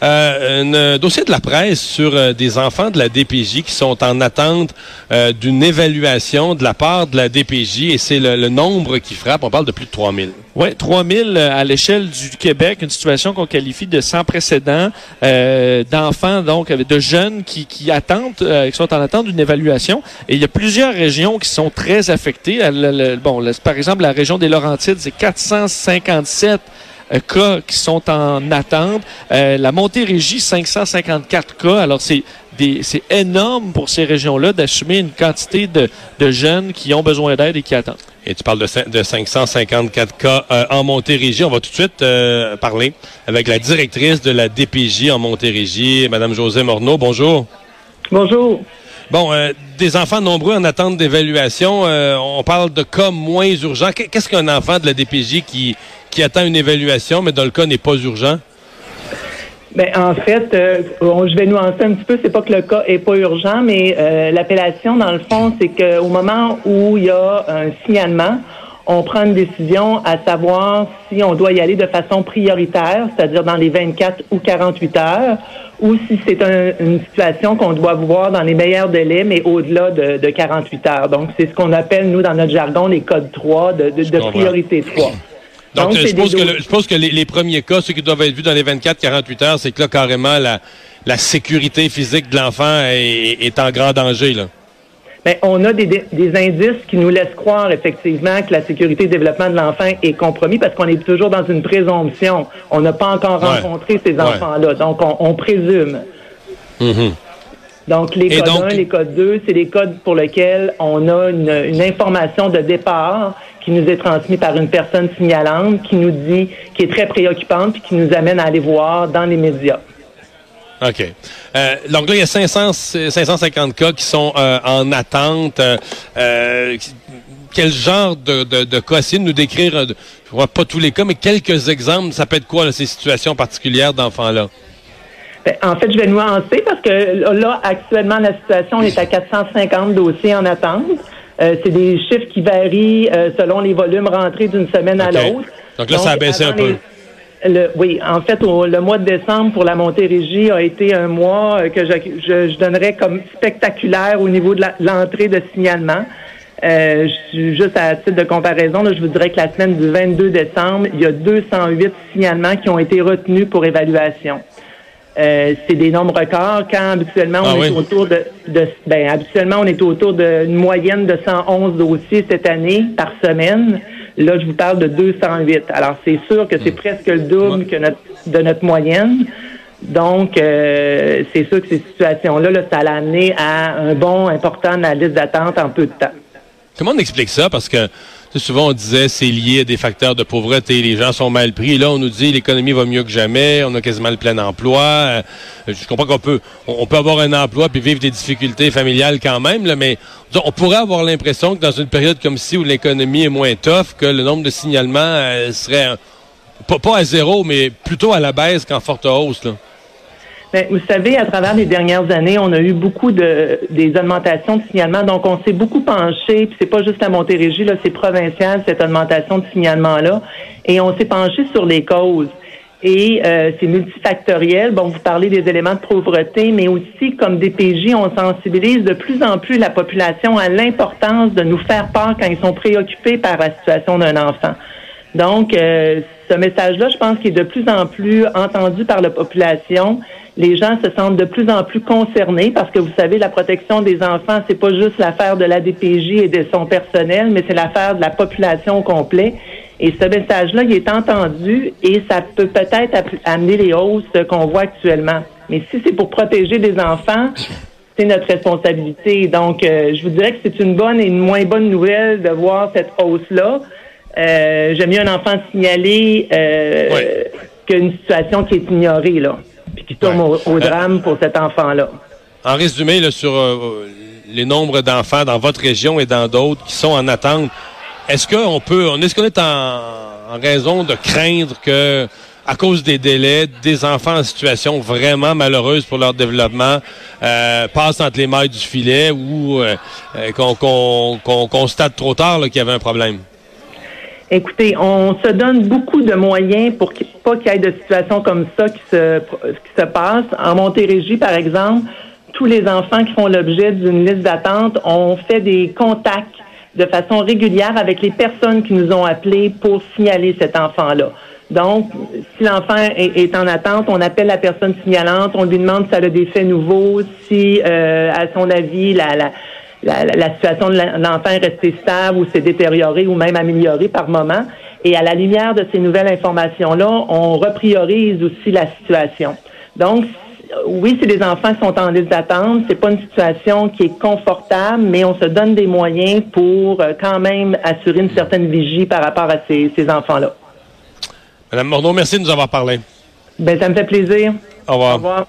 un dossier de la presse sur des enfants de la DPJ qui sont en attente d'une évaluation de la part de la DPJ et c'est le, nombre qui frappe. On parle de plus de 3000. Oui, 3000 à l'échelle du Québec, une situation qu'on qualifie de sans précédent d'enfants, donc de jeunes qui, qui attendent, qui sont en attente d'une évaluation. Et il y a plusieurs régions qui sont très affectées. bon, par exemple, la région des Laurentides, c'est 457 euh, cas qui sont en attente. Euh, la Montérégie, 554 cas. Alors, c'est c'est énorme pour ces régions-là d'assumer une quantité de, de, jeunes qui ont besoin d'aide et qui attendent. Et tu parles de, de 554 cas euh, en Montérégie. On va tout de suite parler avec la directrice de la DPJ en Montérégie, Mme José Morneau. Bonjour. Bonjour. Bon, euh, des enfants nombreux en attente d'évaluation. Euh, on parle de cas moins urgents. Qu'est-ce qu'un enfant de la DPJ qui, qui attend une évaluation, mais dans le cas n'est pas urgent? Ben, en fait, euh, je vais nuancer un petit peu. C'est pas que le cas est pas urgent, mais l'appellation, dans le fond, c'est qu'au moment où il y a un signalement, on prend une décision à savoir si on doit y aller de façon prioritaire, c'est-à-dire dans les 24 ou 48 heures, ou si c'est une situation qu'on doit voir dans les meilleurs délais, mais au-delà de, 48 heures. Donc, c'est ce qu'on appelle, nous, dans notre jargon, les codes 3, de, priorité 3. Donc, je, suppose que je, suppose que les, premiers cas, ceux qui doivent être vus dans les 24-48 heures, c'est que là, carrément, la, la sécurité physique de l'enfant est, est en grand danger, là. Bien, on a des, des, indices qui nous laissent croire effectivement que la sécurité et le développement de l'enfant est compromis parce qu'on est toujours dans une présomption. On n'a pas encore rencontré ces enfants-là, donc on, présume. Mm-hmm. Donc, les codes 1, les codes 2, c'est les codes pour lesquels on a une, une, information de départ qui nous est transmise par une personne signalante, qui nous dit, qui est très préoccupante, puis qui nous amène à aller voir dans les médias. OK. Euh, donc là, il y a 500, 550 cas qui sont euh, en attente. Euh, quel genre de, de, de cas? Essayez de nous décrire, je vois pas tous les cas, mais quelques exemples. Ça peut être quoi, ces situations particulières d'enfants-là? Ben, en fait, je vais nuancer parce que là, actuellement, la situation est à 450 dossiers en attente. c'est des chiffres qui varient selon les volumes rentrés d'une semaine à l'autre. Donc là, ça a baissé un peu oui, en fait, le mois de décembre pour la Montérégie a été un mois euh, que je, je, donnerais comme spectaculaire au niveau de l'entrée de signalement. Euh, juste à titre de comparaison, je vous dirais que la semaine du 22 décembre, il y a 208 signalements qui ont été retenus pour évaluation. Euh, c'est des nombres records quand habituellement on ah est autour de, de, ben habituellement on est autour d'une moyenne de 111 dossiers cette année par semaine. Là, je vous parle de 208. Alors, c'est sûr que c'est hmm. presque le double que notre, de notre moyenne. Donc, euh, c'est sûr que ces situations-là, là, ça l'a amené à un bon important dans la liste d'attente en peu de temps. Comment on explique ça? Parce que souvent on disait c'est lié à des facteurs de pauvreté, les gens sont mal pris. Là, on nous dit l'économie va mieux que jamais, on a quasiment le plein emploi. Euh, je comprends qu'on peut on peut avoir un emploi puis vivre des difficultés familiales quand même, mais on pourrait avoir l'impression que dans une période comme ci où l'économie est moins tough, que le nombre de signalements euh, serait pas, pas à zéro, mais plutôt à la baisse qu'en forte hausse. Là. Ben, vous savez, à travers les dernières années, on a eu beaucoup de des augmentations de signalement. Donc, on s'est beaucoup penché, puis c'est pas juste à Montérégie, là, c'est provincial, cette augmentation de signalement-là. Et on s'est penché sur les causes. Et euh, c'est multifactoriel. Bon, vous parlez des éléments de pauvreté, mais aussi comme DPJ, on sensibilise de plus en plus la population à l'importance de nous faire part quand ils sont préoccupés par la situation d'un enfant. Donc, euh, ce message-là, je pense qu'il est de plus en plus entendu par la population. Les gens se sentent de plus en plus concernés parce que vous savez, la protection des enfants, c'est pas juste l'affaire de la DPJ et de son personnel, mais c'est l'affaire de la population au complet. Et ce message-là, il est entendu et ça peut peut-être amener les hausses qu'on voit actuellement. Mais si c'est pour protéger les enfants, c'est notre responsabilité. Donc, euh, je vous dirais que c'est une bonne et une moins bonne nouvelle de voir cette hausse-là. Euh, J'aime mieux un enfant signalé euh, qu'une situation qui est ignorée, là, puis qui tombe au, euh, drame pour cet enfant-là. En résumé, là, sur euh, les nombres d'enfants dans votre région et dans d'autres qui sont en attente, est-ce qu'on peut, est-ce qu'on est en, en, raison de craindre que, à cause des délais, des enfants en situation vraiment malheureuse pour leur développement euh, passent entre les mailles du filet ou qu'on constate trop tard qu'il y avait un problème? Écoutez, on se donne beaucoup de moyens pour pas qu'il y ait de situations comme ça qui se, qui se passent. En Montérégie, par exemple, tous les enfants qui font l'objet d'une liste d'attente ont fait des contacts de façon régulière avec les personnes qui nous ont appelés pour signaler cet enfant-là. Donc, si l'enfant est, en attente, on appelle la personne signalante, on lui demande si elle a des faits nouveaux, si, euh, à son avis, la, la, la, situation de l'enfant est restée stable ou s'est détériorée ou même améliorée par moment. Et à la lumière de ces nouvelles informations-là, on repriorise aussi la situation. Donc, oui, c'est des enfants qui sont en liste d'attente. C'est pas une situation qui est confortable, mais on se donne des moyens pour euh, quand même assurer une certaine vigie par rapport à ces, ces enfants-là. Madame Morneau, merci de nous avoir parlé. Ben, ça me fait plaisir. Au revoir. Au revoir.